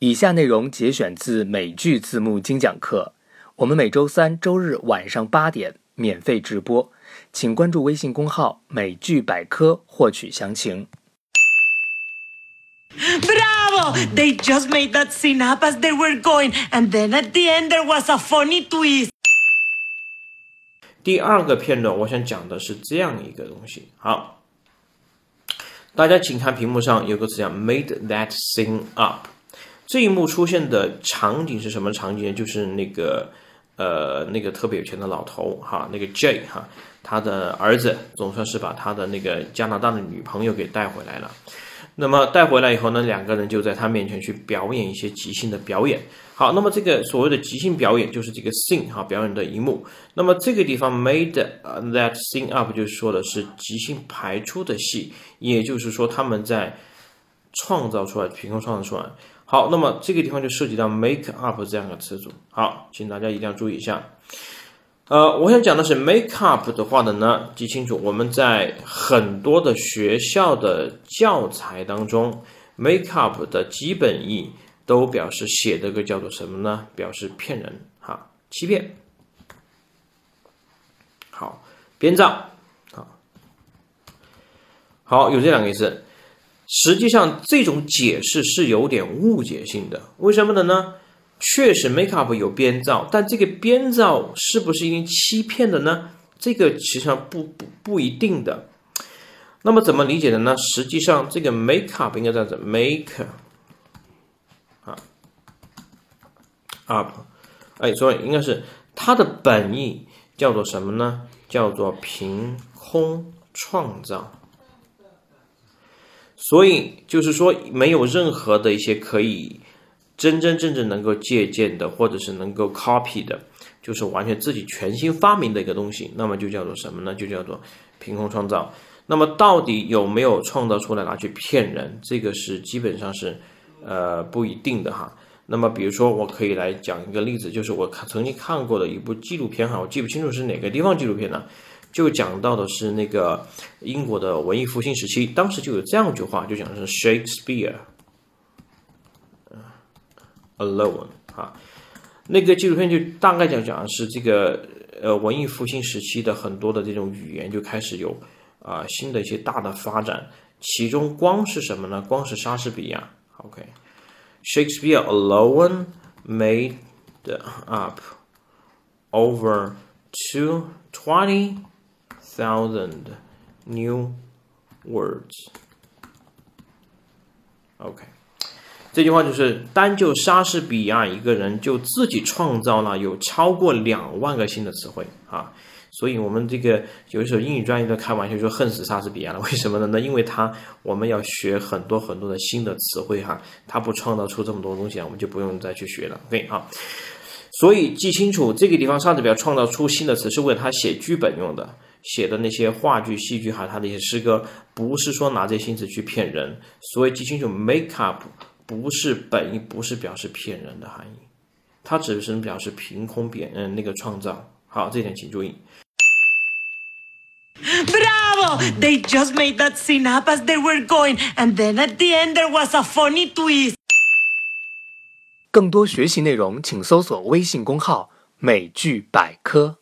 以下内容节选自美剧字幕精讲课，我们每周三、周日晚上八点免费直播，请关注微信公号“美剧百科”获取详情。Bravo! They just made that scene up as they were going, and then at the end there was a funny twist. 第二个片段，我想讲的是这样一个东西。好，大家请看屏幕上有个词叫 “made that scene up”。这一幕出现的场景是什么场景呢？就是那个呃那个特别有钱的老头哈，那个 J 哈，他的儿子总算是把他的那个加拿大的女朋友给带回来了。那么带回来以后呢，两个人就在他面前去表演一些即兴的表演。好，那么这个所谓的即兴表演就是这个 sing 哈表演的一幕。那么这个地方 made that sing up 就是说的是即兴排出的戏，也就是说他们在创造出来，凭空创造出来。好，那么这个地方就涉及到 make up 这样的词组。好，请大家一定要注意一下。呃，我想讲的是 make up 的话的呢，记清楚，我们在很多的学校的教材当中，make up 的基本意都表示写的个叫做什么呢？表示骗人哈，欺骗。好，编造，好，好，有这两个意思。实际上，这种解释是有点误解性的。为什么的呢？确实，make up 有编造，但这个编造是不是因为欺骗的呢？这个其实上不不不一定的。那么怎么理解的呢？实际上，这个 make up 应该这样子，make 啊 up，哎，所以应该是它的本意叫做什么呢？叫做凭空创造。所以就是说，没有任何的一些可以真真正正能够借鉴的，或者是能够 copy 的，就是完全自己全新发明的一个东西，那么就叫做什么呢？就叫做凭空创造。那么到底有没有创造出来拿去骗人？这个是基本上是呃不一定的哈。那么比如说，我可以来讲一个例子，就是我看曾经看过的一部纪录片哈，我记不清楚是哪个地方纪录片呢？就讲到的是那个英国的文艺复兴时期，当时就有这样一句话，就讲的是 Shakespeare alone 啊，那个纪录片就大概讲讲的是这个呃文艺复兴时期的很多的这种语言就开始有啊、新的一些大的发展，其中光是什么呢？光是莎士比亚，OK，Shakespeare alone made up over two twenty thousand new words. OK，这句话就是单就莎士比亚一个人就自己创造了有超过两万个新的词汇啊。所以我们这个有的时候英语专业的开玩笑说恨死莎士比亚了，为什么呢？那因为他我们要学很多很多的新的词汇哈，他不创造出这么多东西，我们就不用再去学了。OK 啊。所以记清楚，这个地方莎士比亚创造出新的词是为了他写剧本用的，写的那些话剧、戏剧还有他的一些诗歌，不是说拿这些新词去骗人。所以记清楚，make up 不是本意，不是表示骗人的含义，它只是表示凭空变嗯那个创造。好，这点请注意。Bravo! They just made that scene up as they were going, and then at the end there was a funny twist. 更多学习内容，请搜索微信公号“美剧百科”。